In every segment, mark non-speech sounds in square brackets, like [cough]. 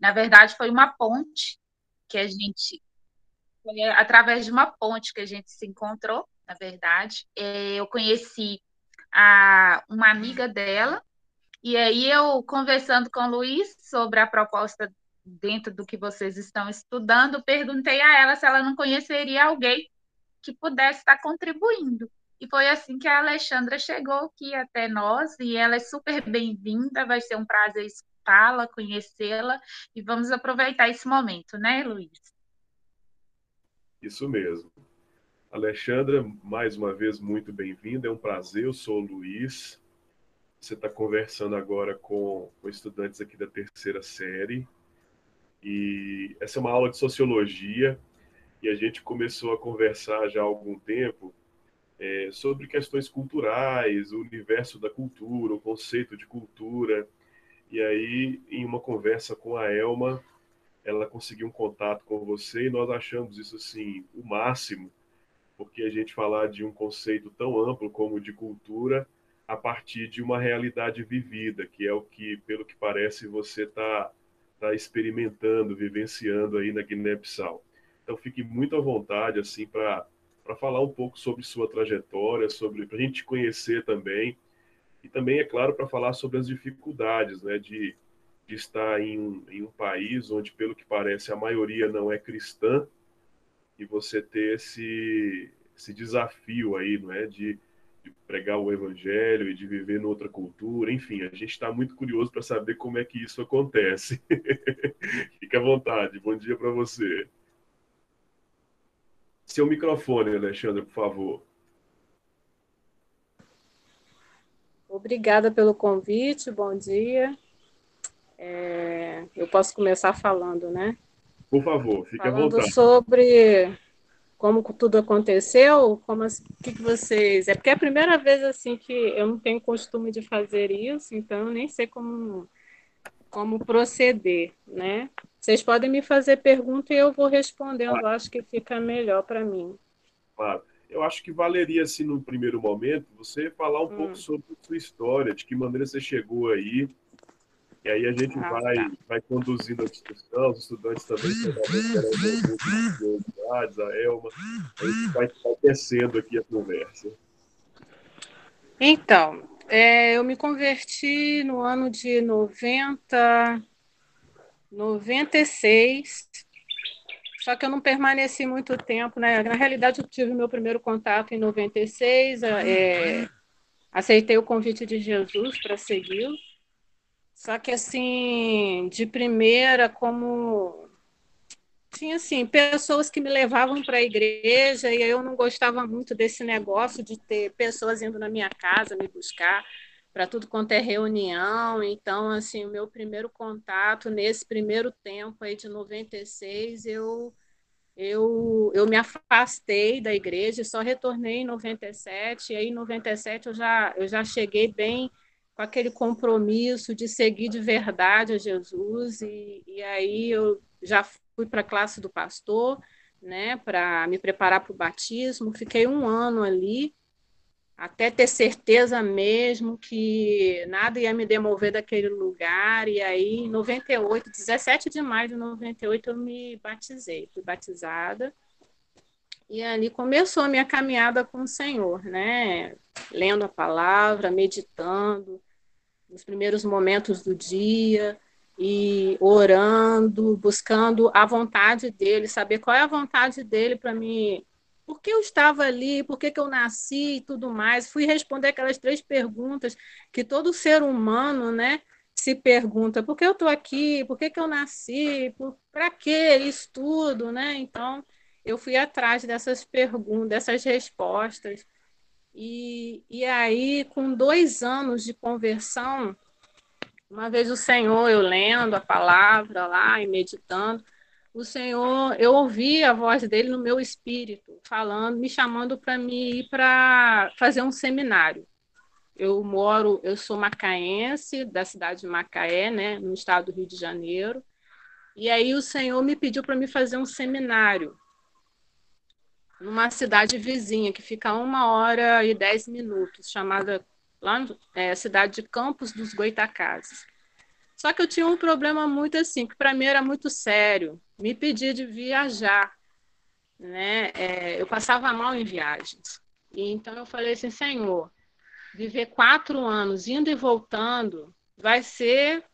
Na verdade, foi uma ponte que a gente. Foi através de uma ponte que a gente se encontrou, na verdade. É, eu conheci a, uma amiga dela, e aí eu, conversando com o Luiz sobre a proposta dentro do que vocês estão estudando, perguntei a ela se ela não conheceria alguém que pudesse estar contribuindo. E foi assim que a Alexandra chegou aqui até nós, e ela é super bem-vinda, vai ser um prazer escutá-la, conhecê-la, e vamos aproveitar esse momento, né, Luiz? Isso mesmo. Alexandra, mais uma vez, muito bem-vinda, é um prazer, eu sou o Luiz, você está conversando agora com, com estudantes aqui da terceira série, e essa é uma aula de sociologia, e a gente começou a conversar já há algum tempo é, sobre questões culturais, o universo da cultura, o conceito de cultura. E aí, em uma conversa com a Elma, ela conseguiu um contato com você e nós achamos isso assim o máximo, porque a gente falar de um conceito tão amplo como de cultura a partir de uma realidade vivida, que é o que, pelo que parece, você está tá experimentando, vivenciando aí na Guiné-Bissau. Então fique muito à vontade assim para falar um pouco sobre sua trajetória, sobre para a gente conhecer também e também é claro para falar sobre as dificuldades, né, de, de estar em um, em um país onde pelo que parece a maioria não é cristã e você ter esse esse desafio aí, não é, de, de pregar o evangelho e de viver noutra cultura, enfim, a gente está muito curioso para saber como é que isso acontece. [laughs] Fique à vontade. Bom dia para você. Seu microfone, Alexandre, por favor. Obrigada pelo convite, bom dia. É, eu posso começar falando, né? Por favor, fique falando à vontade. sobre como tudo aconteceu, como o que, que vocês. É porque é a primeira vez assim que eu não tenho costume de fazer isso, então eu nem sei como como proceder, né? Vocês podem me fazer pergunta e eu vou respondendo, claro. acho que fica melhor para mim. Claro. Eu acho que valeria, assim, no primeiro momento, você falar um hum. pouco sobre a sua história, de que maneira você chegou aí, e aí a gente ah, vai, tá. vai conduzindo a discussão, os estudantes também a Elma, a gente vai, vai tecendo aqui a conversa. Então, é, eu me converti no ano de 90, 96, só que eu não permaneci muito tempo, né? Na realidade, eu tive meu primeiro contato em 96, é, aceitei o convite de Jesus para segui-lo, só que, assim, de primeira, como tinha assim pessoas que me levavam para a igreja e eu não gostava muito desse negócio de ter pessoas indo na minha casa me buscar para tudo quanto é reunião. Então, assim, o meu primeiro contato nesse primeiro tempo aí de 96, eu eu, eu me afastei da igreja, só retornei em 97, e aí em 97 eu já, eu já cheguei bem com aquele compromisso de seguir de verdade a Jesus, e, e aí eu já fui para a classe do pastor, né, para me preparar para o batismo. Fiquei um ano ali, até ter certeza mesmo que nada ia me demover daquele lugar. E aí, em 98, 17 de maio de 98, eu me batizei, fui batizada. E ali começou a minha caminhada com o Senhor, né? Lendo a palavra, meditando, nos primeiros momentos do dia, e orando, buscando a vontade dele, saber qual é a vontade dele para mim. Por que eu estava ali? Por que, que eu nasci e tudo mais? Fui responder aquelas três perguntas que todo ser humano, né, se pergunta: por que eu estou aqui? Por que, que eu nasci? Para que isso tudo, né? Então, eu fui atrás dessas perguntas, dessas respostas. E, e aí, com dois anos de conversão, uma vez o Senhor, eu lendo a palavra lá e meditando, o Senhor, eu ouvi a voz dele no meu espírito, falando, me chamando para me ir para fazer um seminário. Eu moro, eu sou macaense, da cidade de Macaé, né, no estado do Rio de Janeiro. E aí o Senhor me pediu para me fazer um seminário numa cidade vizinha, que fica uma hora e dez minutos, chamada lá é, cidade de Campos dos Goitacazes. Só que eu tinha um problema muito assim, que para mim era muito sério. Me pedia de viajar, né? É, eu passava mal em viagens. E então eu falei assim, Senhor, viver quatro anos indo e voltando vai ser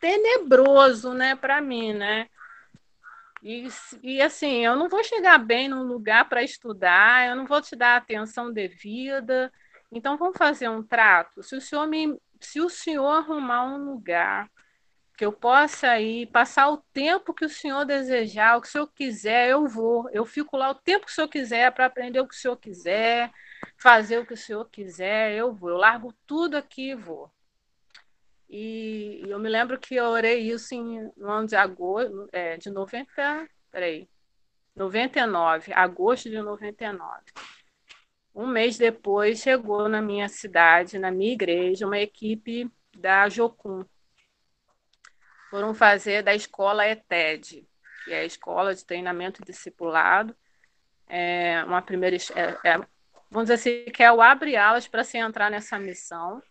tenebroso, né, para mim, né? E, e assim, eu não vou chegar bem num lugar para estudar, eu não vou te dar atenção devida. Então vamos fazer um trato. Se o senhor me, se o senhor arrumar um lugar que eu possa ir, passar o tempo que o senhor desejar, o que o senhor quiser, eu vou. Eu fico lá o tempo que o senhor quiser para aprender o que o senhor quiser, fazer o que o senhor quiser, eu vou. Eu largo tudo aqui e vou. E, eu me lembro que eu orei isso em, no ano de agosto, é, de 90, peraí, 99, agosto de 99. Um mês depois, chegou na minha cidade, na minha igreja, uma equipe da Jocum, foram fazer da escola ETED, que é a Escola de Treinamento Discipulado. É uma primeira, é, é, vamos dizer assim, que é o abre-alas para se entrar nessa missão.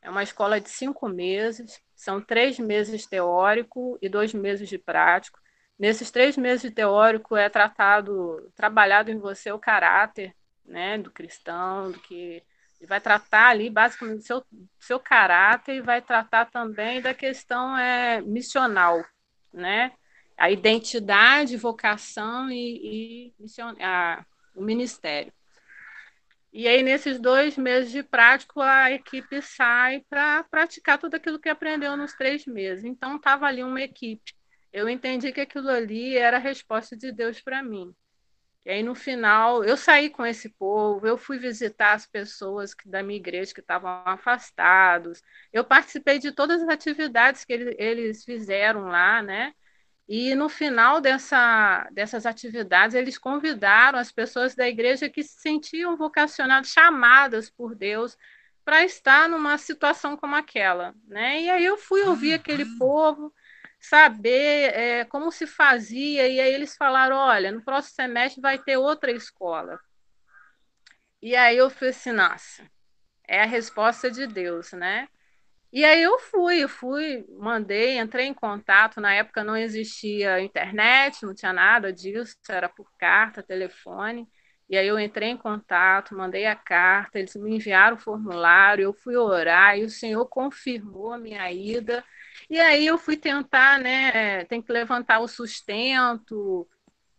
É uma escola de cinco meses, são três meses teórico e dois meses de prático. Nesses três meses de teórico é tratado, trabalhado em você o caráter né, do cristão, do que vai tratar ali basicamente do seu, seu caráter e vai tratar também da questão é, missional, né? A identidade, vocação e, e a, o ministério. E aí, nesses dois meses de prático, a equipe sai para praticar tudo aquilo que aprendeu nos três meses. Então, estava ali uma equipe. Eu entendi que aquilo ali era a resposta de Deus para mim. E aí, no final, eu saí com esse povo, eu fui visitar as pessoas que, da minha igreja que estavam afastados, eu participei de todas as atividades que eles, eles fizeram lá, né? E no final dessa, dessas atividades, eles convidaram as pessoas da igreja que se sentiam vocacionadas, chamadas por Deus, para estar numa situação como aquela. Né? E aí eu fui ouvir aquele povo, saber é, como se fazia, e aí eles falaram: olha, no próximo semestre vai ter outra escola. E aí eu falei assim: nossa, é a resposta de Deus, né? E aí eu fui, eu fui, mandei, entrei em contato. Na época não existia internet, não tinha nada disso, era por carta, telefone. E aí eu entrei em contato, mandei a carta, eles me enviaram o formulário, eu fui orar e o Senhor confirmou a minha ida. E aí eu fui tentar, né? Tem que levantar o sustento.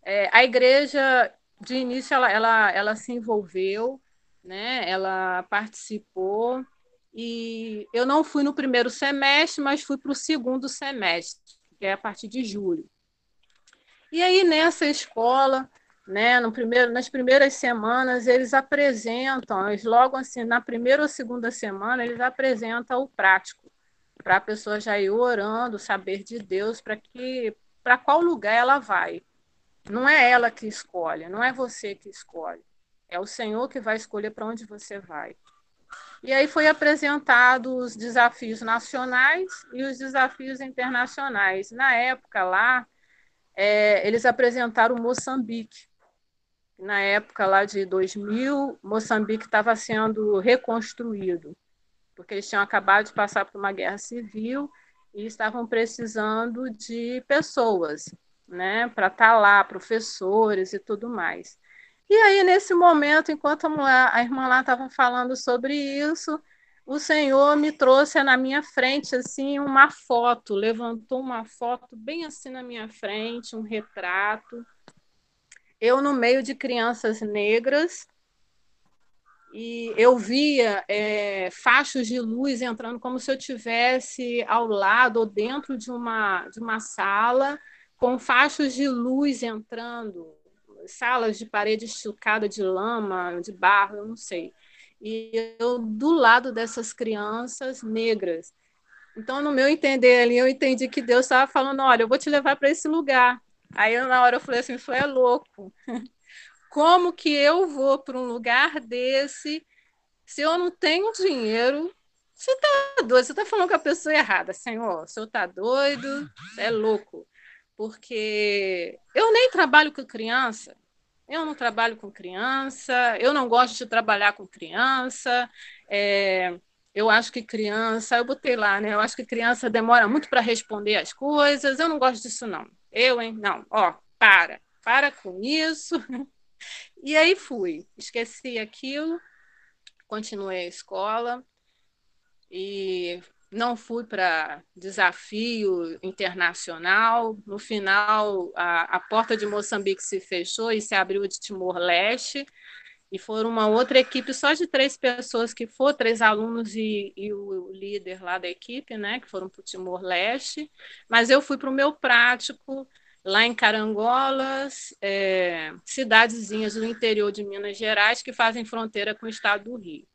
É, a igreja, de início, ela, ela, ela se envolveu, né? Ela participou. E eu não fui no primeiro semestre, mas fui para o segundo semestre, que é a partir de julho. E aí, nessa escola, né, no primeiro, nas primeiras semanas, eles apresentam, eles logo assim, na primeira ou segunda semana, eles apresentam o prático para a pessoa já ir orando, saber de Deus para que para qual lugar ela vai. Não é ela que escolhe, não é você que escolhe. É o Senhor que vai escolher para onde você vai. E aí foi apresentado os desafios nacionais e os desafios internacionais. Na época lá, é, eles apresentaram Moçambique. Na época lá de 2000, Moçambique estava sendo reconstruído porque eles tinham acabado de passar por uma guerra civil e estavam precisando de pessoas, né, para estar tá lá, professores e tudo mais. E aí, nesse momento, enquanto a, irmã lá estava falando sobre isso, o Senhor me trouxe na minha frente, assim, uma foto, levantou uma foto bem assim na minha frente, um retrato. Eu no meio de crianças negras, e eu via é, fachos de luz entrando como se eu tivesse ao lado ou dentro de uma, de uma sala com fachos de luz entrando, salas de parede estucada de lama, de barro, eu não sei. E eu do lado dessas crianças negras. Então, no meu entender ali, eu entendi que Deus estava falando: olha, eu vou te levar para esse lugar. Aí, na hora, eu falei assim: isso é louco. [laughs] Como que eu vou para um lugar desse se eu não tenho dinheiro? Você está doido, você está falando com a pessoa errada, senhor. O senhor está doido, você é louco. Porque eu nem trabalho com criança, eu não trabalho com criança, eu não gosto de trabalhar com criança. É, eu acho que criança, eu botei lá, né? Eu acho que criança demora muito para responder as coisas. Eu não gosto disso, não. Eu, hein? Não. Ó, para. Para com isso. [laughs] E aí fui. Esqueci aquilo, continuei a escola e não fui para desafio internacional. No final, a, a porta de Moçambique se fechou e se abriu de Timor-Leste e foram uma outra equipe só de três pessoas que foram, três alunos e, e o, líder lá da equipe, né, que foram para o Timor-Leste, mas eu fui para o meu prático lá em Carangolas, é, cidadezinhas do interior de Minas Gerais que fazem fronteira com o estado do Rio.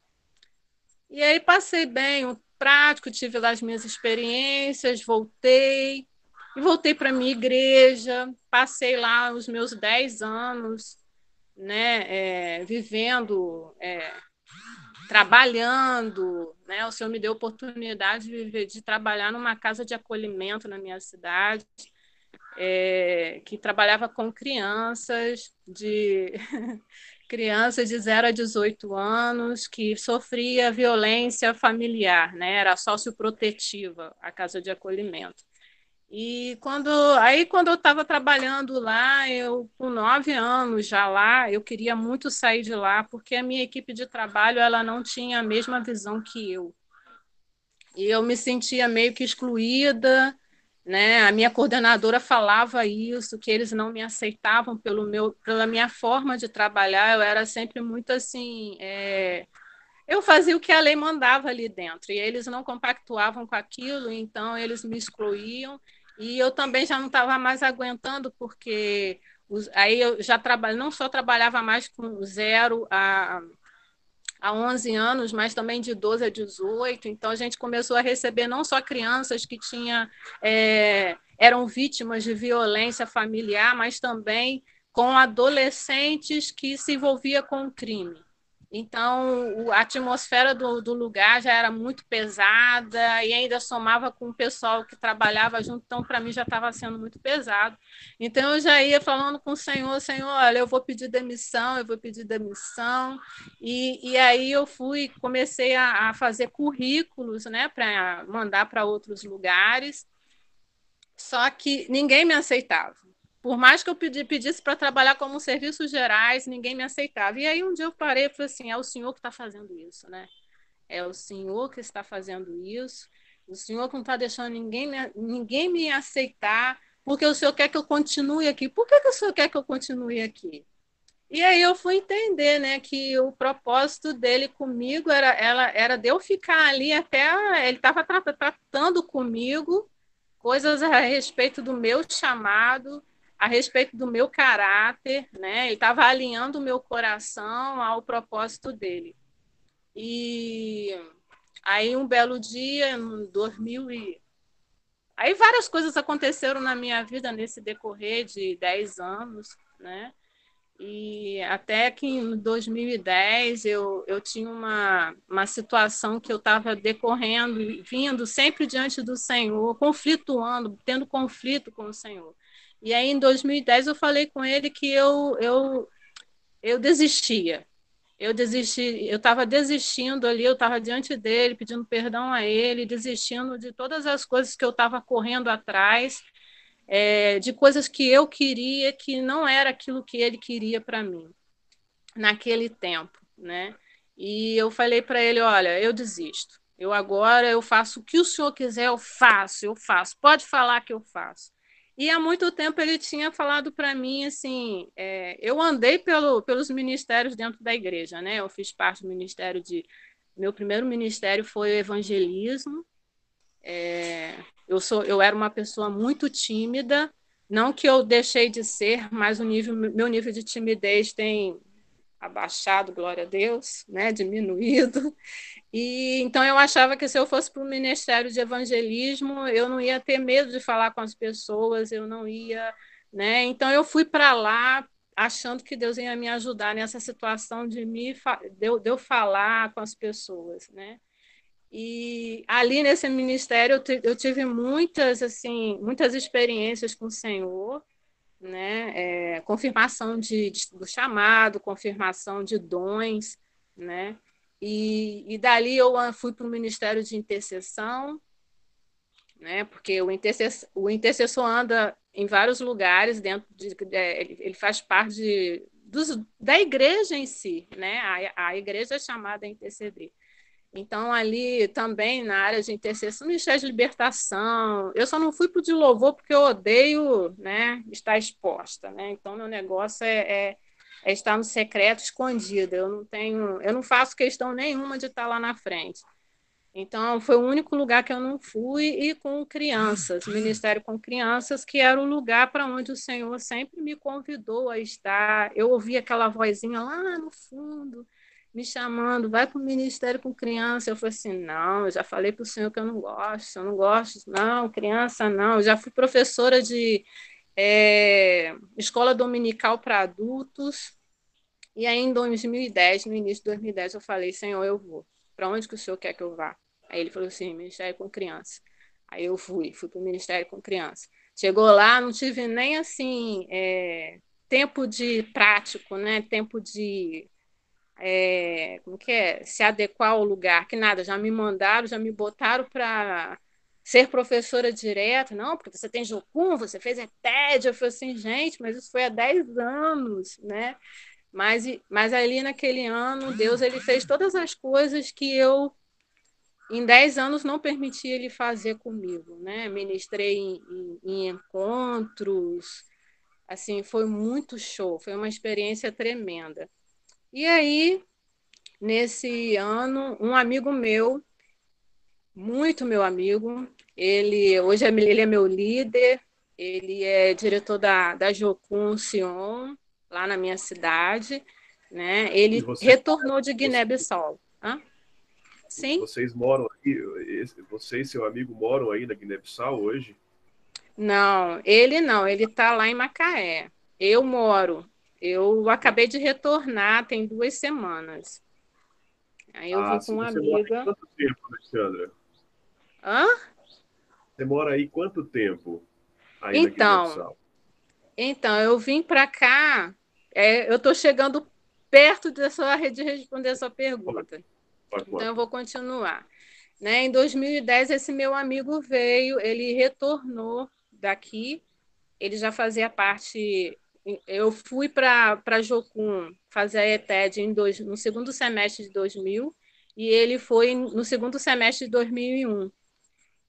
E aí passei bem o prático, tive lá as minhas experiências, voltei, e voltei para minha igreja, passei lá os meus dez anos, né, é, vivendo, é, trabalhando, né? O Senhor me deu oportunidade de viver, de trabalhar numa casa de acolhimento na minha cidade, é, que trabalhava com crianças de [laughs] crianças de 0 a 18 anos que sofria violência familiar, né? Era socioprotetiva a casa de acolhimento. E quando aí quando eu estava trabalhando lá, eu com nove anos já lá, eu queria muito sair de lá porque a minha equipe de trabalho ela não tinha a mesma visão que eu. E eu me sentia meio que excluída, né? A minha coordenadora falava isso, que eles não me aceitavam pelo meu, pela minha forma de trabalhar. Eu era sempre muito assim, é... eu fazia o que a lei mandava ali dentro e eles não compactuavam com aquilo, então eles me excluíam e eu também já não estava mais aguentando, porque os, aí eu já trabalho, não só trabalhava mais com zero a, a 11 anos, mas também de 12 a 18. Então a gente começou a receber não só crianças que tinha, é, eram vítimas de violência familiar, mas também com adolescentes que se envolvia com o crime. Então, a atmosfera do, do, lugar já era muito pesada e ainda somava com o pessoal que trabalhava junto, então, para mim, já estava sendo muito pesado. Então, eu já ia falando com o Senhor: Senhor, olha, eu vou pedir demissão, eu vou pedir demissão. E, e aí eu fui, comecei a, a fazer currículos né, para mandar para outros lugares, só que ninguém me aceitava. Por mais que eu pedi, pedisse para trabalhar como serviços gerais, ninguém me aceitava. E aí um dia eu parei e falei assim: é o senhor que está fazendo isso, né? É o senhor que está fazendo isso. O senhor que não está deixando ninguém me, ninguém me aceitar, porque o senhor quer que eu continue aqui. Por que, que o senhor quer que eu continue aqui? E aí eu fui entender, né, que o propósito dele comigo era, ela, era de eu ficar ali até ele estava tratando comigo coisas a respeito do meu chamado, a respeito do meu caráter, né? Ele estava alinhando o meu coração ao propósito dele. E aí um belo dia, em 2000 e aí várias coisas aconteceram na minha vida nesse decorrer de 10 anos, né? E até que em 2010 eu, eu tinha uma, uma situação que eu estava decorrendo, vindo sempre diante do Senhor, conflituando, tendo conflito com o Senhor. E aí, em 2010, eu falei com ele que eu, eu, eu desistia. Eu desisti, eu estava desistindo ali, eu estava diante dele, pedindo perdão a ele, desistindo de todas as coisas que eu estava correndo atrás, é, de coisas que eu queria que não era aquilo que ele queria para mim naquele tempo, né? E eu falei para ele, olha, eu desisto. Eu agora eu faço o que o senhor quiser, eu faço, eu faço. Pode falar que eu faço. E há muito tempo ele tinha falado para mim assim: é, eu andei pelo, pelos ministérios dentro da igreja, né? Eu fiz parte do ministério de. Meu primeiro ministério foi o evangelismo. É, eu, sou, eu era uma pessoa muito tímida, não que eu deixei de ser, mas o nível, meu nível de timidez tem abaixado, glória a Deus, né, diminuído. E então eu achava que se eu fosse para o ministério de evangelismo, eu não ia ter medo de falar com as pessoas, eu não ia, né? Então eu fui para lá achando que Deus ia me ajudar nessa situação de me de eu, de eu falar com as pessoas, né? E ali nesse ministério eu tive muitas assim, muitas experiências com o Senhor, né? É, confirmação de, de, do chamado, confirmação de dons, né? E, e dali eu fui para o Ministério de Intercessão, né? Porque o intercessor, o intercessor anda em vários lugares dentro de, é, ele, ele faz parte de, dos, da igreja em si, né? A, a igreja é chamada a interceder. Então, ali também na área de intercessão, Ministério de Libertação. Eu só não fui para o de louvor porque eu odeio né, estar exposta. Né? Então, meu negócio é, é, é, estar no secreto, escondido. Eu não tenho, eu não faço questão nenhuma de estar lá na frente. Então, foi o único lugar que eu não fui, e com crianças, Ministério com Crianças, que era o lugar para onde o Senhor sempre me convidou a estar. Eu ouvi aquela vozinha lá no fundo, me chamando, vai para o Ministério com Criança. Eu falei assim: não, eu já falei para o Senhor que eu não gosto, eu não gosto, não, criança não. Eu já fui professora de é, escola dominical para adultos, e aí em 2010, no início de 2010, eu falei: Senhor, eu vou. Para onde que o Senhor quer que eu vá? Aí ele falou assim, Ministério com Criança. Aí eu fui, fui para o Ministério com Criança. Chegou lá, não tive nem assim é, tempo de prático, né? Tempo de é, como que é? se adequar ao lugar, que nada, já me mandaram, já me botaram para ser professora direta, não, porque você tem Jocum, você fez ETED, eu falei assim, gente, mas isso foi há 10 anos, né? Mas, mas ali naquele ano, Deus ele fez todas as coisas que eu em 10 anos não permiti ele fazer comigo, né? Ministrei em, em, em, encontros, assim, foi muito show, foi uma experiência tremenda. E aí, nesse ano, um amigo meu, muito meu amigo, ele hoje é, ele é meu líder, ele é diretor da, da Jocum Sion, lá na minha cidade, né? Ele retornou de Guiné-Bissau. Sim. Vocês moram aí, você e seu amigo moram aí na Guiné-Bissau hoje? Não, ele não, ele está lá em Macaé. Eu moro. Eu acabei de retornar, tem duas semanas. Aí eu ah, vim com uma amiga. quanto tempo, Alexandra? Hã? Você mora aí quanto tempo? Aí então, então, eu vim para cá, é, eu estou chegando perto de responder a sua pergunta. Então, eu vou continuar. Né? Em 2010, esse meu amigo veio, ele retornou daqui, ele já fazia parte. Eu fui para Jocum fazer a ETED em dois, no segundo semestre de 2000 e ele foi no segundo semestre de 2001.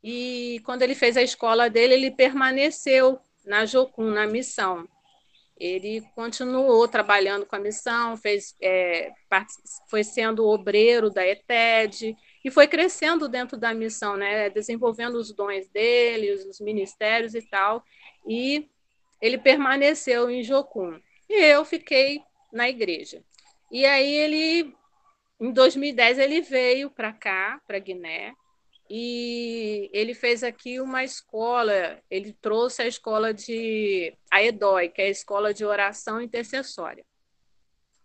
E quando ele fez a escola dele, ele permaneceu na Jocum, na missão ele continuou trabalhando com a missão, fez, é, foi sendo obreiro da ETED e foi crescendo dentro da missão, né, desenvolvendo os dons dele, os ministérios e tal, e ele permaneceu em Jocum. E eu fiquei na igreja. E aí ele, em 2010, ele veio para cá, para Guiné, e ele fez aqui uma escola, ele trouxe a escola de a EDOI, que é a escola de oração intercessória.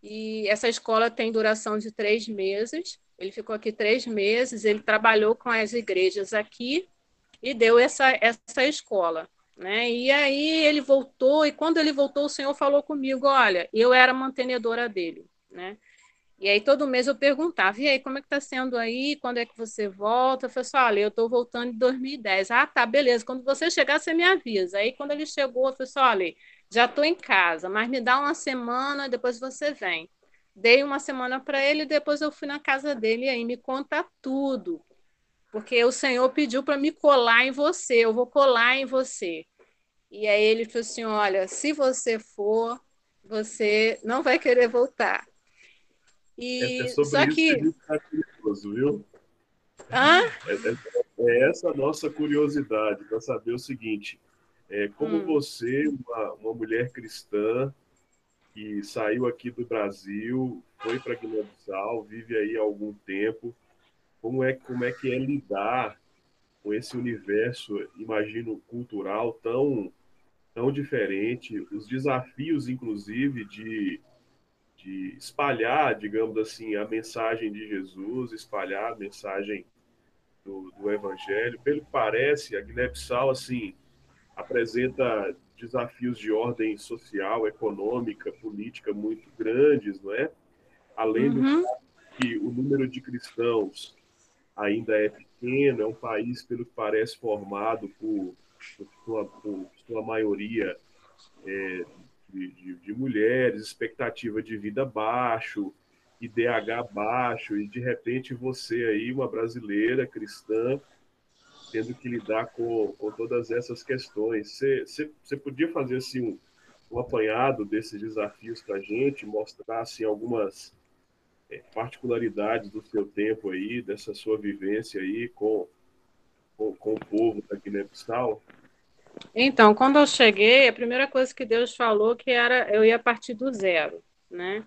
E essa escola tem duração de três meses. Ele ficou aqui três meses, ele trabalhou com as igrejas aqui e deu essa, essa escola. Né? E aí ele voltou, e quando ele voltou, o Senhor falou comigo: olha, eu era mantenedora dele. Né? E aí todo mês eu perguntava, e aí, como é que está sendo aí? Quando é que você volta? Eu falei assim, olha, eu estou voltando em 2010. Ah, tá, beleza. Quando você chegar, você me avisa. Aí quando ele chegou, eu falei assim, olha, já estou em casa, mas me dá uma semana, depois você vem. Dei uma semana para ele, depois eu fui na casa dele e aí me conta tudo. Porque o Senhor pediu para me colar em você, eu vou colar em você. E aí ele falou assim: olha, se você for, você não vai querer voltar. E é, é só que. que tá curioso, viu? Hã? É, é, é, essa a nossa curiosidade para saber o seguinte: é, como hum. você, uma, uma mulher cristã, que saiu aqui do Brasil, foi para Guiné-Bissau, vive aí há algum tempo, como é, como é que é lidar com esse universo, imagino, cultural tão, tão diferente, os desafios, inclusive, de de espalhar, digamos assim, a mensagem de Jesus, espalhar a mensagem do, do Evangelho. Pelo que parece, a Guiné-Bissau, assim, apresenta desafios de ordem social, econômica, política muito grandes, não é? Além uhum. do que o número de cristãos ainda é pequeno, é um país, pelo que parece, formado por, por, sua, por sua maioria é, de, de, de, mulheres, expectativa de vida baixo, IDH baixo, e de repente você aí, uma brasileira cristã, tendo que lidar com, com todas essas questões. Você, podia fazer assim, um, um apanhado desses desafios para a gente, mostrar assim, algumas particularidades do seu tempo aí, dessa sua vivência aí com, com, com o povo da Guiné-Bissau? Então, quando eu cheguei, a primeira coisa que Deus falou que era eu ia partir do zero, né?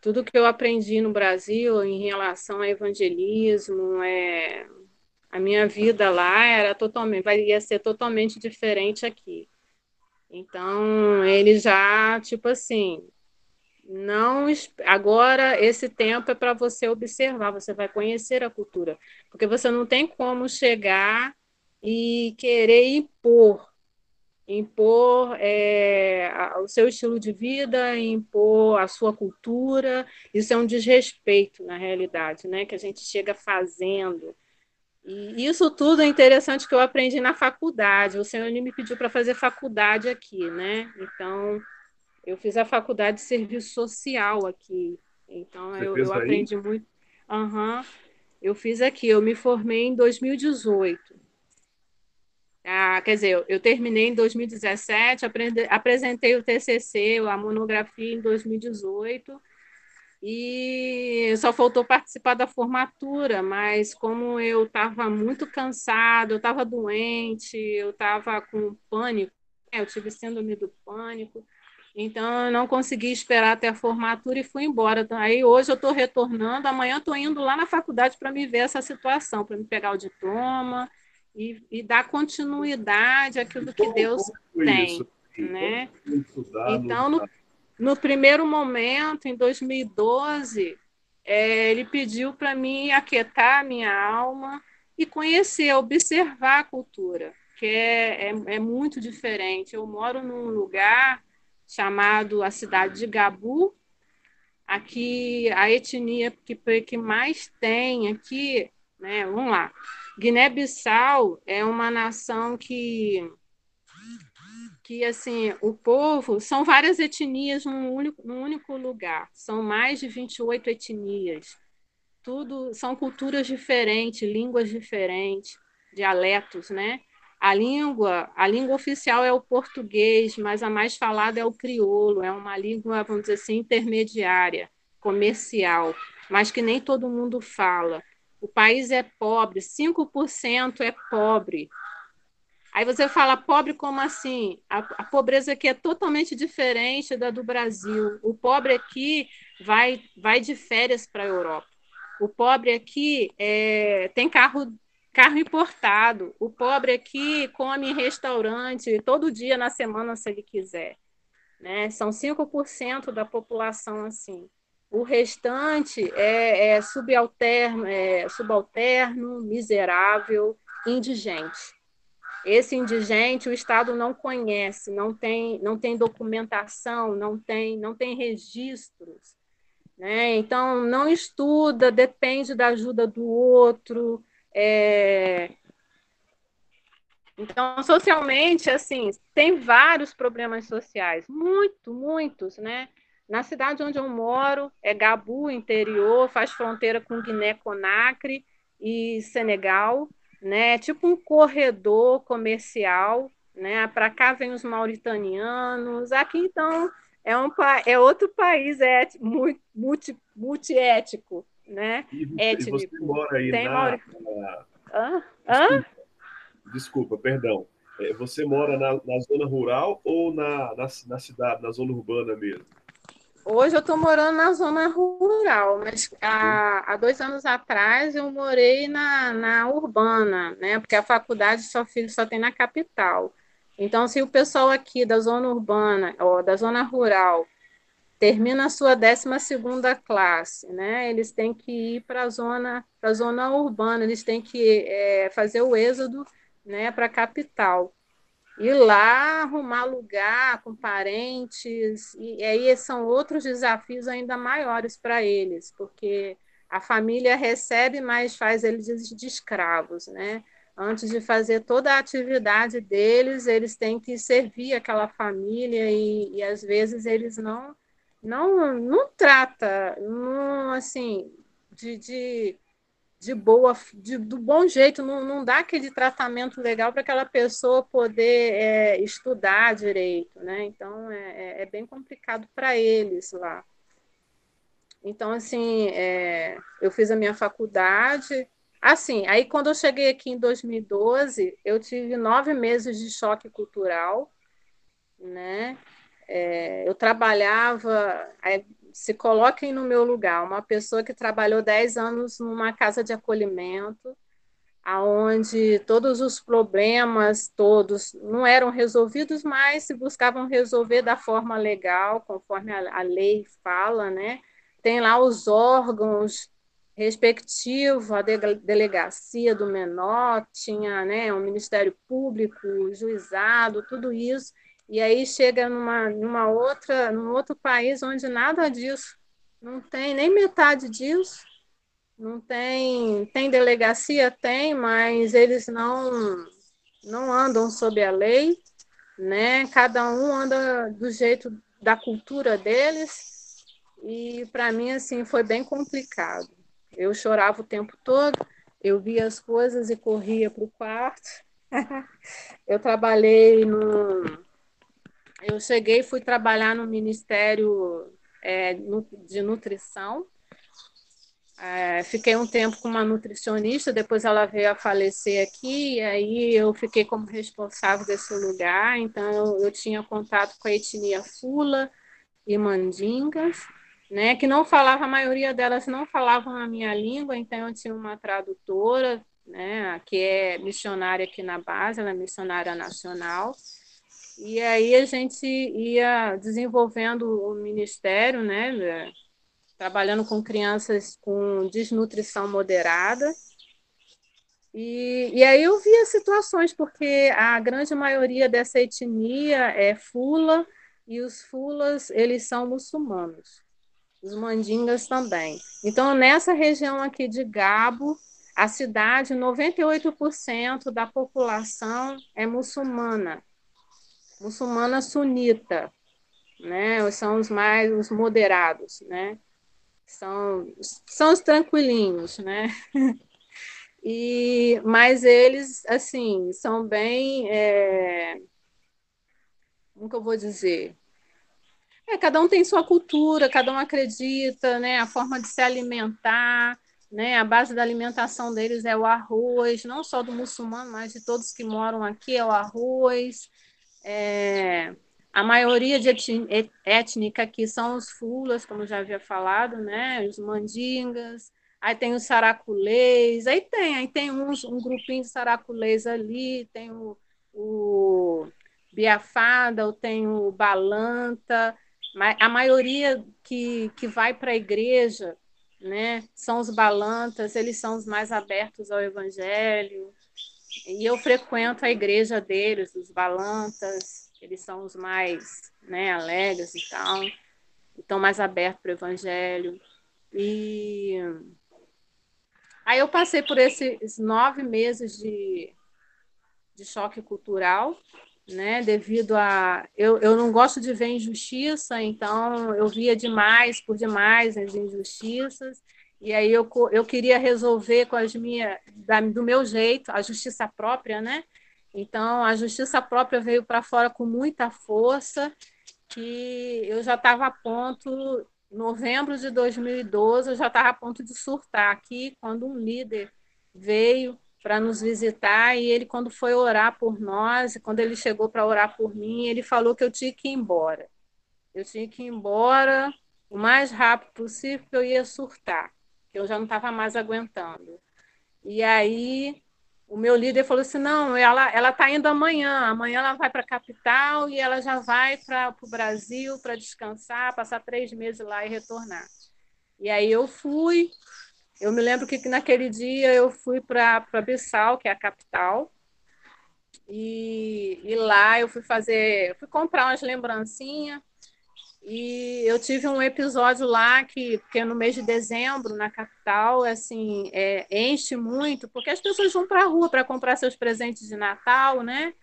Tudo que eu aprendi no Brasil em relação a evangelismo, é, a minha vida lá era totalmente, ia ser totalmente diferente aqui. Então, ele já, tipo assim, não agora esse tempo é para você observar, você vai conhecer a cultura, porque você não tem como chegar e querer impor, impor é, o seu estilo de vida, impor a sua cultura, isso é um desrespeito na realidade, né? Que a gente chega fazendo. E isso tudo é interessante que eu aprendi na faculdade. O senhor me pediu para fazer faculdade aqui, né? Então, eu fiz a faculdade de serviço social aqui. Então, eu, eu aprendi muito. Uhum. Eu fiz aqui, eu me formei em 2018. Ah, quer dizer, eu terminei em 2017, aprende, apresentei o TCC, a monografia em 2018 e só faltou participar da formatura, mas como eu estava muito cansado, eu estava doente, eu estava com pânico, né, eu tive síndrome do pânico, então eu não consegui esperar até a formatura e fui embora. Aí hoje eu estou retornando, amanhã estou indo lá na faculdade para me ver essa situação, para me pegar o diploma e, e dar continuidade àquilo que Deus tem. Né? Então, no, no primeiro momento, em 2012, é, ele pediu para mim aquietar a minha alma e conhecer, observar a cultura, que é, é, é, muito diferente. Eu moro num lugar chamado a cidade de Gabu. Aqui, a etnia que, que mais tem aqui, né, vamos lá, Guiné-Bissau é uma nação que que assim o povo são várias etnias num único, num único lugar, são mais de 28 etnias. Tudo são culturas diferentes, línguas diferentes, dialetos, né? A língua, a língua oficial é o português, mas a mais falada é o crioulo, é uma língua, vamos dizer assim, intermediária, comercial, mas que nem todo mundo fala. O país é pobre, 5% é pobre, Aí você fala, pobre como assim? A, a, pobreza aqui é totalmente diferente da do Brasil. O pobre aqui vai, vai de férias para a Europa. O pobre aqui é, tem carro, carro importado. O pobre aqui come em restaurante todo dia na semana, se ele quiser. Né? São 5% da população assim. O restante é, é subalterno, é subalterno, miserável, indigente. Esse indigente o Estado não conhece, não tem, não tem documentação, não tem, não tem registros. Né? Então, não estuda, depende da ajuda do outro. É... Então, socialmente, assim, tem vários problemas sociais, muito, muitos, né? Na cidade onde eu moro, é Gabu, interior, faz fronteira com Guiné-Conakry e Senegal né? Tipo um corredor comercial, né? Para cá vem os mauritanianos, aqui então é um é outro país é multi, multiético, né? E você, Étnico. você mora aí Tem na, Mauri... Hã? Hã? Desculpa, perdão. É, você mora na, na zona rural ou na, na, na cidade, na zona urbana mesmo? Hoje eu estou morando na zona rural, mas há, há, dois anos atrás eu morei na, na urbana, né? Porque a faculdade só, só tem na capital. Então, se o pessoal aqui da zona urbana ou da zona rural termina a sua 12 classe, né? Eles têm que ir para a zona, zona urbana, eles têm que é, fazer o êxodo né, para a capital ir lá arrumar lugar com parentes, e aí são outros desafios ainda maiores para eles, porque a família recebe, mas faz eles de escravos, né? Antes de fazer toda a atividade deles, eles têm que servir aquela família e, e às vezes eles não não não trata, não assim de, de, de boa, de, do bom jeito, não, não dá aquele tratamento legal para aquela pessoa poder é, estudar direito, né? Então é, é, é bem complicado para eles lá. Então, assim, é, eu fiz a minha faculdade. Assim, aí quando eu cheguei aqui em 2012, eu tive nove meses de choque cultural, né? É, eu trabalhava, aí, se coloquem no meu lugar, uma pessoa que trabalhou dez anos numa casa de acolhimento, aonde todos os problemas todos não eram resolvidos, mas se buscavam resolver da forma legal, conforme a, a lei fala, né? tem lá os órgãos respectivos, a delegacia do menor, tinha né, o Ministério Público, o juizado, tudo isso, e aí chega numa, numa outra, num outro país onde nada disso, não tem nem metade disso, não tem, tem delegacia, tem, mas eles não, não andam sob a lei, né? Cada um anda do jeito da cultura deles, e para mim assim foi bem complicado. Eu chorava o tempo todo, eu via as coisas e corria para o quarto. [laughs] eu trabalhei no eu cheguei e fui trabalhar no Ministério é, de Nutrição. É, fiquei um tempo com uma nutricionista, depois ela veio a falecer aqui, e aí eu fiquei como responsável desse lugar. Então, eu, eu tinha contato com a etnia Fula e Mandingas né, que não falava, a maioria delas não falavam a minha língua, então eu tinha uma tradutora, né, que é missionária aqui na base, ela é missionária nacional, e aí a gente ia desenvolvendo o ministério, né, trabalhando com crianças com desnutrição moderada, e, e aí eu via situações, porque a grande maioria dessa etnia é fula, e os fulas, eles são muçulmanos. Os mandingas também. Então, nessa região aqui de Gabo, a cidade, 98% da população é muçulmana, muçulmana sunita, né? São os mais os moderados, né? São, são os tranquilinhos, né? [laughs] E, mas eles, assim, são bem. É, como que eu vou dizer? É, cada um tem sua cultura, cada um acredita, né? A forma de se alimentar, né? A base da alimentação deles é o arroz, não só do muçulmano, mas de todos que moram aqui é o arroz. É, a maioria de étnica aqui são os fulas, como já havia falado, né? Os mandingas. Aí tem os saraculês, aí tem, aí tem uns, um grupinho de saraculês ali, tem o, o biafada, tem o balanta, a maioria que, que vai para a igreja né, são os balantas, eles são os mais abertos ao evangelho. E eu frequento a igreja deles, os balantas, eles são os mais né, alegres e tal, estão mais abertos para o evangelho. E aí eu passei por esses nove meses de, de choque cultural, né? Devido a eu, eu não gosto de ver injustiça, então eu via demais por demais as injustiças. E aí eu, eu queria resolver com as minhas da, do meu jeito, a justiça própria, né? Então a justiça própria veio para fora com muita força, que eu já estava a ponto novembro de 2012, eu já estava a ponto de surtar aqui quando um líder veio para nos visitar e ele quando foi orar por nós, quando ele chegou para orar por mim, ele falou que eu tinha que ir embora. Eu tinha que ir embora o mais rápido possível, eu ia surtar, eu já não estava mais aguentando. E aí o meu líder falou assim: não, ela ela está indo amanhã. Amanhã ela vai para a capital e ela já vai para o Brasil para descansar, passar três meses lá e retornar. E aí eu fui, eu me lembro que naquele dia eu fui para Bissau, que é a capital, e, e, lá eu fui fazer, fui comprar umas lembrancinhas, E eu tive um episódio lá que, porque no mês de dezembro, na capital, assim, é, enche muito, porque as pessoas vão para a rua para comprar seus presentes de Natal, né?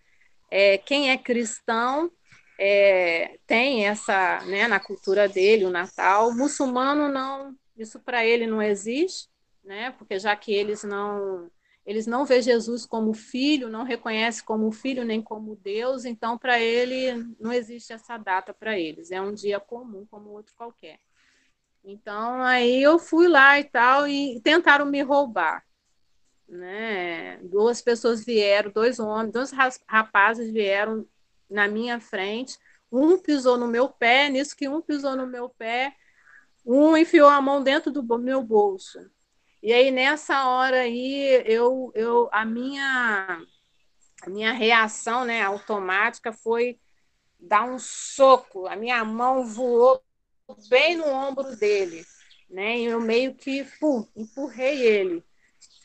É, quem é cristão é, tem essa, né, na cultura dele, o Natal. O muçulmano não, isso para ele não existe, né? Porque já que eles não eles não vê Jesus como filho, não reconhece como filho nem como Deus, então para ele não existe essa data para eles, é um dia comum como outro qualquer. Então aí eu fui lá e tal e tentaram me roubar, né? Duas pessoas vieram, dois homens, dois rapazes vieram na minha frente, um pisou no meu pé, nisso que um pisou no meu pé, um enfiou a mão dentro do meu bolso. E aí, nessa hora aí, eu, eu, a, minha, a minha reação né, automática foi dar um soco. A minha mão voou bem no ombro dele. Né? E eu meio que pum, empurrei ele.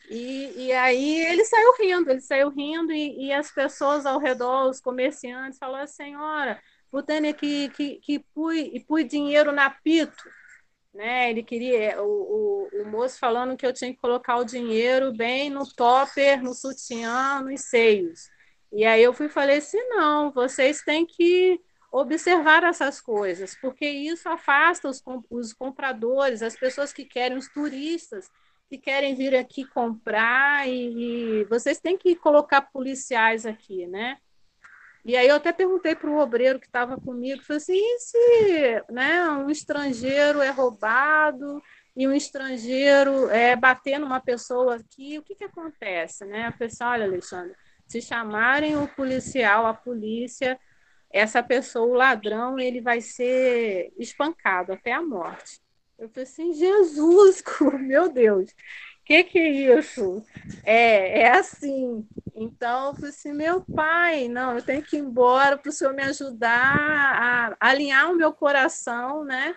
E, e aí ele saiu rindo, ele saiu rindo, e, e as pessoas ao redor, os comerciantes, falaram, senhora, Botânia que, que, que pui, pui dinheiro na pito né? Ele queria o, o, o, moço falando que eu tinha que colocar o dinheiro bem no topper, no sutiã, nos seios. E aí eu fui falei assim, não, vocês têm que observar essas coisas, porque isso afasta os, os compradores, as pessoas que querem, os turistas que querem vir aqui comprar e, e vocês têm que colocar policiais aqui, né? E aí eu até perguntei para o obreiro que estava comigo, falei assim, e se né, um estrangeiro é roubado e um estrangeiro é bater numa pessoa aqui, o que, que acontece? Né? A pessoa, olha, Alexandre, se chamarem o policial, a polícia, essa pessoa, o ladrão, ele vai ser espancado até a morte. Eu falei assim, Jesus, [laughs] meu Deus que que é isso? É, é assim. Então, eu falei assim, meu pai, não, eu tenho que ir embora para o senhor me ajudar a alinhar o meu coração, né?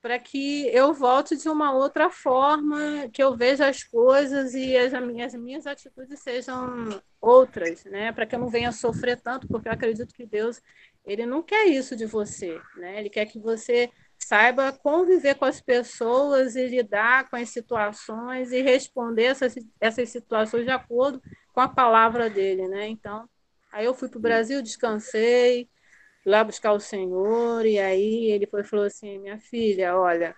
Para que eu volte de uma outra forma, que eu veja as coisas e as minhas, as minhas atitudes sejam outras, né? Para que eu não venha sofrer tanto, porque eu acredito que Deus, ele não quer isso de você, né? Ele quer que você saiba conviver com as pessoas e lidar com as situações e responder essas, essas situações de acordo com a palavra dele, né? Então, aí eu fui para o Brasil, descansei, lá buscar o Senhor, e aí ele foi falou assim, minha filha, olha,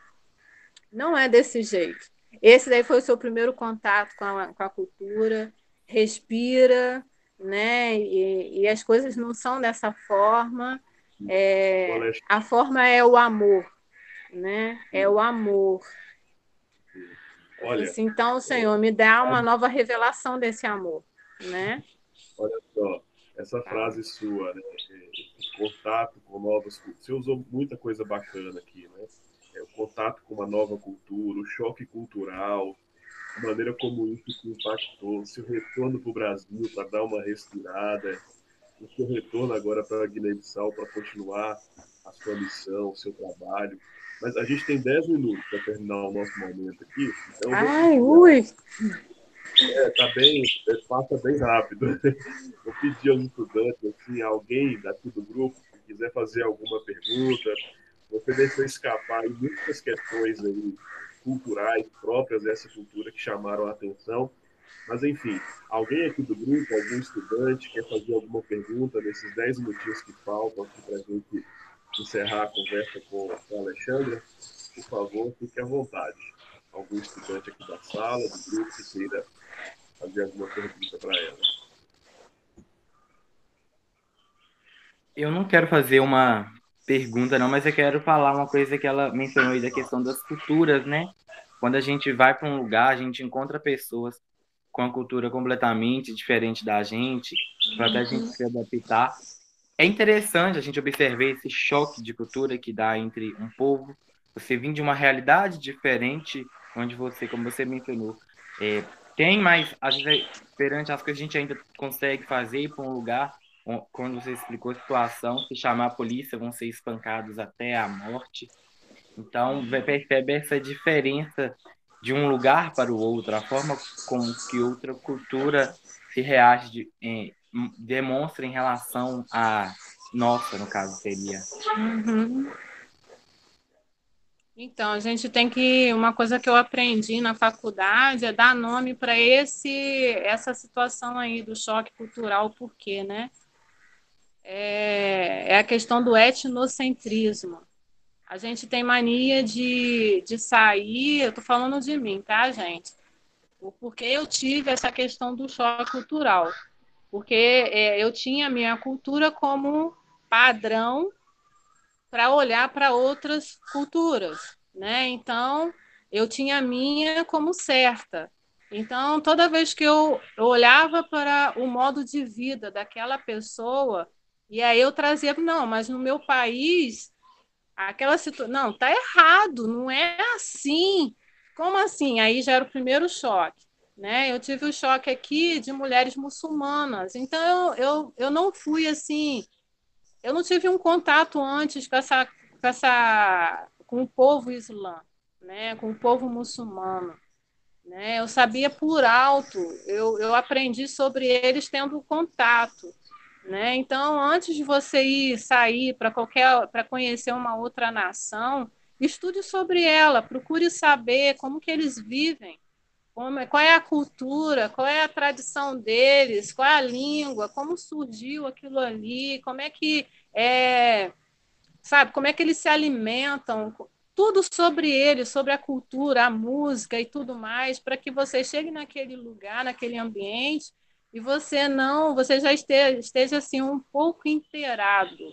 não é desse jeito. Esse daí foi o seu primeiro contato com a, com a cultura, respira, né? E, e as coisas não são dessa forma. É, a forma é o amor, né? É o amor. Olha, então, Senhor, me dá uma nova revelação desse amor, né? Olha só, essa frase sua, né? contato com novas culturas. Você usou muita coisa bacana aqui, né? É, o contato com uma nova cultura, o choque cultural, a maneira como isso impactou, o seu retorno para o Brasil para dar uma respirada, o seu retorno agora para a Guiné-Bissau para continuar a sua missão, o seu trabalho. Mas a gente tem 10 minutos para terminar o nosso momento aqui. Então Ai, ui! É, tá bem, é, passa bem rápido. [laughs] Eu pedi aos estudantes, assim, alguém daqui do grupo que quiser fazer alguma pergunta, você deixou escapar muitas questões aí culturais próprias dessa cultura que chamaram a atenção. Mas, enfim, alguém aqui do grupo, algum estudante, quer fazer alguma pergunta nesses 10 minutinhos que faltam aqui para a gente encerrar a conversa com a Alexandra, por favor, fique à vontade. Algum estudante aqui da sala, do grupo, que queira fazer alguma pergunta para ela. Eu não quero fazer uma pergunta, não, mas eu quero falar uma coisa que ela mencionou aí da questão das culturas, né? Quando a gente vai para um lugar, a gente encontra pessoas com a cultura completamente diferente da gente, para a gente se adaptar é interessante a gente observar esse choque de cultura que dá entre um povo, você vir de uma realidade diferente, onde você, como você mencionou, é, tem mais, às vezes, perante as coisas a gente ainda consegue fazer para um lugar, quando você explicou a situação, se chamar a polícia, vão ser espancados até a morte. Então, percebe essa diferença de um lugar para o outro, a forma como que outra cultura se reage de, é, demonstra em relação a nossa, no caso, seria. Uhum. Então, a gente tem que. Uma coisa que eu aprendi na faculdade é dar nome para esse essa situação aí do choque cultural, por quê, né? É, é a questão do etnocentrismo. A gente tem mania de, de sair, eu estou falando de mim, tá, gente? Porque eu tive essa questão do choque cultural. Porque é, eu tinha a minha cultura como padrão para olhar para outras culturas, né? Então, eu tinha a minha como certa. Então, toda vez que eu, olhava para o modo de vida daquela pessoa, e aí eu trazia, não, mas no meu país, aquela situação, não, tá errado, não é assim. Como assim? Aí já era o primeiro choque. Né? Eu tive o choque aqui de mulheres muçulmanas. Então, eu, eu, eu não fui assim eu não tive um contato antes com essa, com essa com o povo islã, né, com o povo muçulmano. Né? Eu sabia por alto, eu, eu aprendi sobre eles tendo contato. Né? Então, antes de você ir sair para qualquer para conhecer uma outra nação, estude sobre ela, procure saber como que eles vivem, como, é, qual é a cultura, qual é a tradição deles, qual é a língua, como surgiu aquilo ali, como é que é, sabe, como é que eles se alimentam, tudo sobre eles, sobre a cultura, a música e tudo mais, para que você chegue naquele lugar, naquele ambiente e você não, você já esteja, esteja assim um pouco inteirado,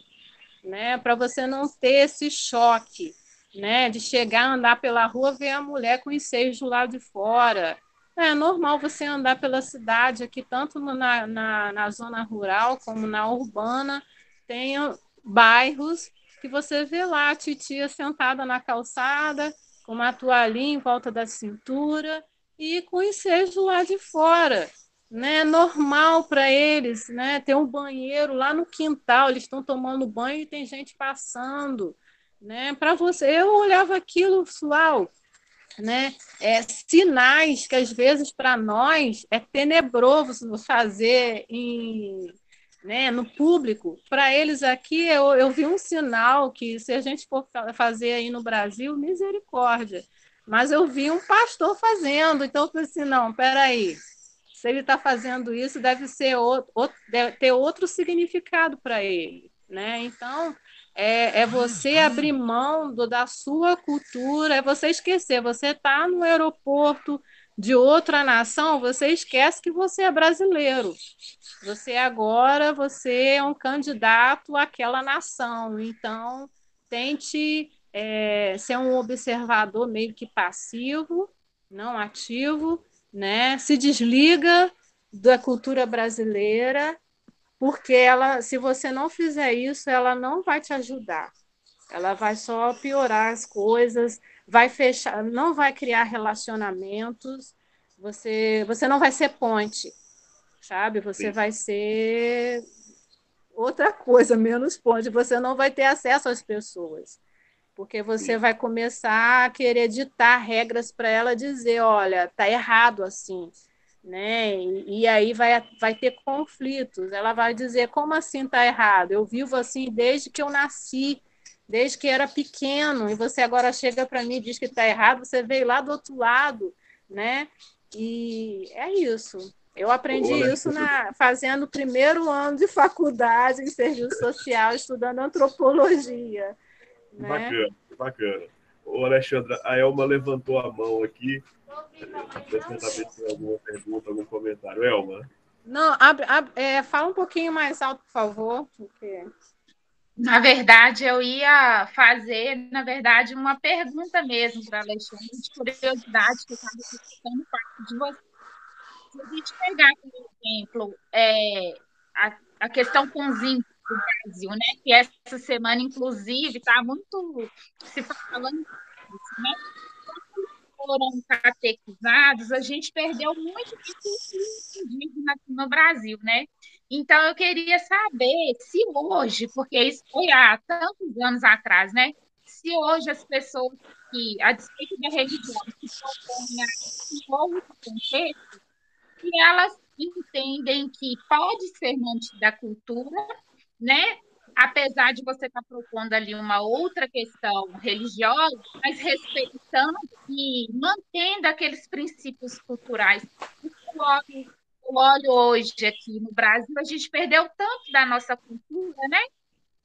né, para você não ter esse choque né? De chegar, andar pela rua, ver a mulher com os seios do lado de fora. É normal você andar pela cidade aqui, tanto na, na, na zona rural como na urbana, tem bairros que você vê lá a titia sentada na calçada, com uma toalhinha em volta da cintura e com os seios lado de fora. Né? É normal para eles, né? Tem um banheiro lá no quintal, eles estão tomando banho e tem gente passando né? Para você, eu olhava aquilo, uau, né? É, sinais que às vezes para nós é tenebroso fazer em, né, no público. Para eles aqui, eu, eu vi um sinal que se a gente for fazer aí no Brasil, misericórdia. Mas eu vi um pastor fazendo, então eu falei assim, não, peraí, se ele está fazendo isso, deve ser outro, outro deve ter outro significado para ele, né? Então, é, é você abrir mão do, da sua cultura, é você esquecer. Você está no aeroporto de outra nação, você esquece que você é brasileiro. Você agora você é um candidato àquela nação. Então, tente é, ser um observador meio que passivo, não ativo, né? Se desliga da cultura brasileira porque ela, se você não fizer isso, ela não vai te ajudar. Ela vai só piorar as coisas, vai fechar, não vai criar relacionamentos. Você, você não vai ser ponte, sabe? Você Sim. vai ser outra coisa, menos ponte. Você não vai ter acesso às pessoas, porque você Sim. vai começar a querer ditar regras para ela dizer, olha, tá errado assim né? E, e, aí vai, vai ter conflitos. Ela vai dizer como assim está errado? Eu vivo assim desde que eu nasci, desde que era pequeno, e você agora chega para mim e diz que está errado. Você veio lá do outro lado, né? E é isso. Eu aprendi Olha, isso na, fazendo o primeiro ano de faculdade em serviço social, estudando antropologia. Né? Bacana, bacana. Ô, Alexandra, a Elma levantou a mão aqui Deixa eu saber se tem alguma pergunta, algum comentário. Elma? Não, abre, abre, é, fala um pouquinho mais alto, por favor. Porque... Na verdade, eu ia fazer, na verdade, uma pergunta mesmo para a Alexandre, de curiosidade, que eu estava escutando parte de você. Se a gente pegar, por exemplo, é, a, a questão com os índios do Brasil, né? Que essa semana, inclusive, está muito se falando disso, né? Foram catequizados, a gente perdeu muito disso indígena aqui no Brasil, né? Então, eu queria saber se hoje, porque isso foi há tantos anos atrás, né? Se hoje as pessoas que, a despeito da religião, se propõem a novo contexto, que elas entendem que pode ser mantida a cultura, né? Apesar de você estar tá propondo ali uma outra questão religiosa, mas respeitando e mantendo aqueles princípios culturais. Eu olho, eu olho hoje aqui no Brasil, a gente perdeu tanto da nossa cultura, né?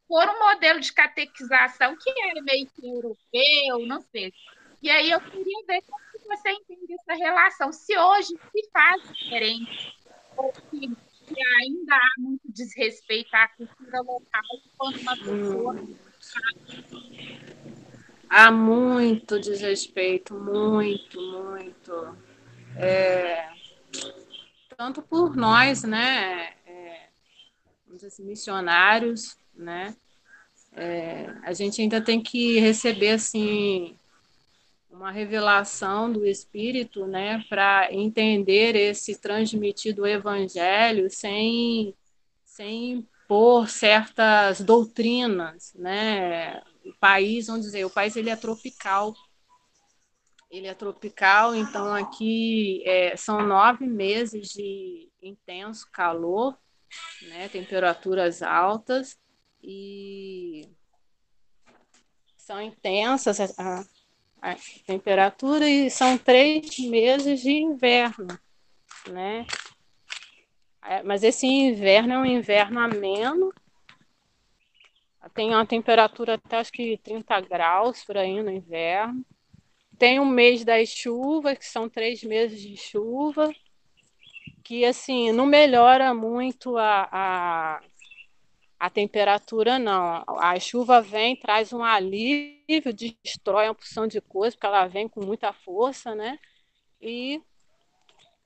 Por um modelo de catequização que era meio que europeu, não sei. E aí eu queria ver como você entende essa relação, se hoje se faz diferente, ou se que ainda há muito desrespeito à cultura local quando uma pessoa. Hum. Há muito desrespeito, muito, muito. É, tanto por nós, né, é, assim, missionários, né, é, a gente ainda tem que receber assim uma revelação do Espírito, né, para entender esse transmitido Evangelho sem, sem impor certas doutrinas, né? O país, vamos dizer, o país ele é tropical, ele é tropical, então aqui é, são nove meses de intenso calor, né, temperaturas altas e são intensas. A, a temperatura e são três meses de inverno, né? É, mas esse inverno é um inverno ameno, tem uma temperatura até acho que 30 graus por aí no inverno. Tem um mês das chuvas, que são três meses de chuva, que assim não melhora muito a, a a temperatura não. A chuva vem, traz um alívio, destrói uma porção de coisas, porque ela vem com muita força, né? E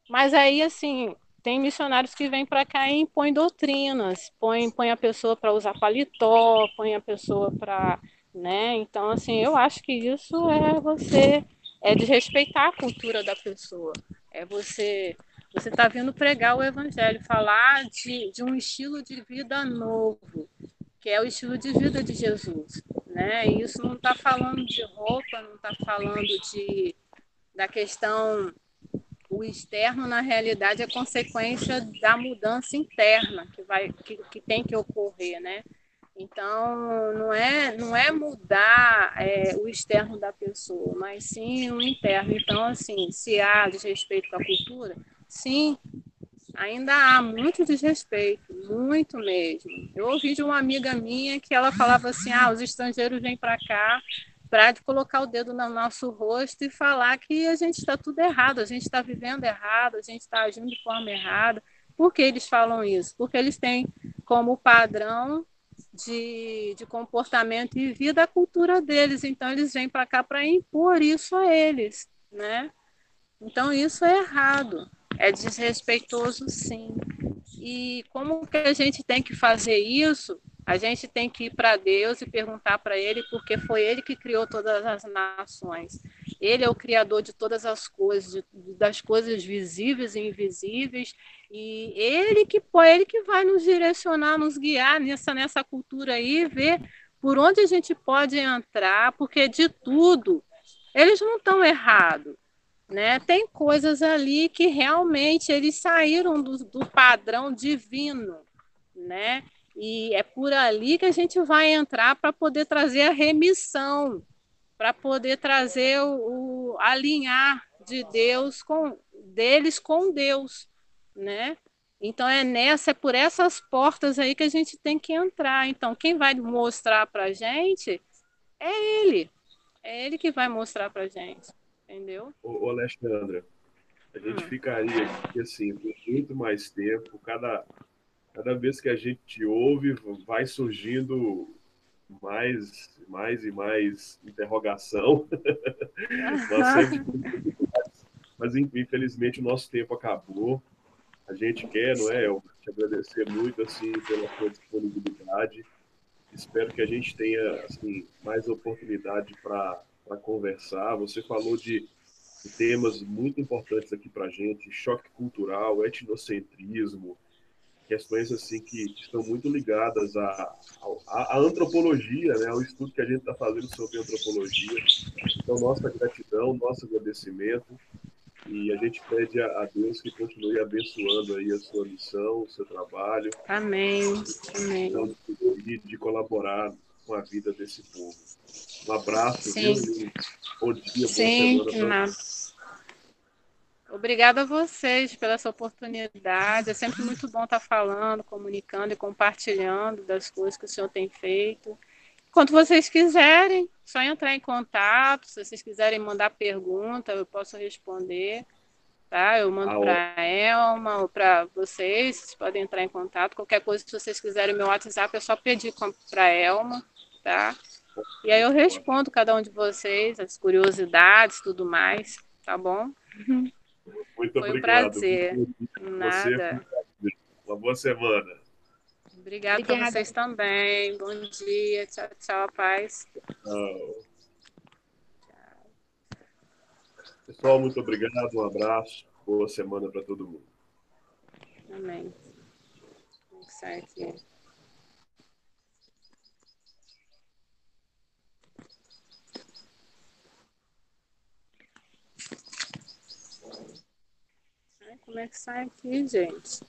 mas aí assim, tem missionários que vêm para cá e impõem doutrinas, põe põe a pessoa para usar paletó, põe a pessoa para, né? Então assim, eu acho que isso é você é desrespeitar a cultura da pessoa. É você você está vindo pregar o evangelho, falar de, de um estilo de vida novo, que é o estilo de vida de Jesus. Né? E isso não está falando de roupa, não está falando de, da questão. O externo, na realidade, é consequência da mudança interna que, vai, que, que tem que ocorrer. Né? Então, não é, não é mudar é, o externo da pessoa, mas sim o interno. Então, assim, se há desrespeito a cultura, Sim, ainda há muito desrespeito, muito mesmo. Eu ouvi de uma amiga minha que ela falava assim: ah, os estrangeiros vêm para cá para colocar o dedo no nosso rosto e falar que a gente está tudo errado, a gente está vivendo errado, a gente está agindo de forma errada. Por que eles falam isso? Porque eles têm como padrão de, de comportamento e vida a cultura deles, então eles vêm para cá para impor isso a eles, né? Então isso é errado. É desrespeitoso, sim. E como que a gente tem que fazer isso? A gente tem que ir para Deus e perguntar para Ele, porque foi Ele que criou todas as nações. Ele é o criador de todas as coisas, das coisas visíveis e invisíveis, e Ele que Ele que vai nos direcionar, nos guiar nessa nessa cultura aí, ver por onde a gente pode entrar, porque de tudo eles não estão errados né? Tem coisas ali que realmente eles saíram do, do padrão divino, né? E é por ali que a gente vai entrar para poder trazer a remissão, para poder trazer o, o, alinhar de Deus com deles com Deus, né? Então é nessa, é por essas portas aí que a gente tem que entrar. Então quem vai mostrar para gente é Ele, é Ele que vai mostrar para gente entendeu? Ô, Alexandra, a gente hum. ficaria aqui assim por muito mais tempo. Cada, cada vez que a gente te ouve, vai surgindo mais, mais e mais interrogação. Mas infelizmente o nosso tempo acabou. A gente quer, não é? Eu te agradecer muito assim pela sua disponibilidade. Espero que a gente tenha assim mais oportunidade para para conversar. Você falou de, temas muito importantes aqui para a gente: choque cultural, etnocentrismo, questões assim que, estão muito ligadas à, à, à, antropologia, né, ao estudo que a gente está fazendo sobre antropologia. Então, nossa gratidão, nosso agradecimento. E a gente pede a Deus que continue abençoando aí a sua missão, o seu trabalho. Amém. Amém. De, de colaborar com a vida desse povo. Um abraço, Sim. viu? Bom dia, Sim, boa semana. Obrigada a vocês pela essa oportunidade. É sempre muito bom estar falando, comunicando e compartilhando das coisas que o senhor tem feito. Quando vocês quiserem, só entrar em contato. Se vocês quiserem mandar pergunta, eu posso responder. Tá? Eu mando para a Elma ou para vocês. Vocês podem entrar em contato. Qualquer coisa, se vocês quiserem meu WhatsApp, é só pedir para a Elma. Tá? E aí eu respondo cada um de vocês, as curiosidades, tudo mais. Tá bom? Muito Foi obrigado. um prazer. Nada. Você, uma boa semana. Obrigada para vocês também. Bom dia. Tchau, tchau, paz. Tchau. Pessoal, muito obrigado. Um abraço. Boa semana para todo mundo. Amém. Vamos sair aqui. Como é aqui, gente?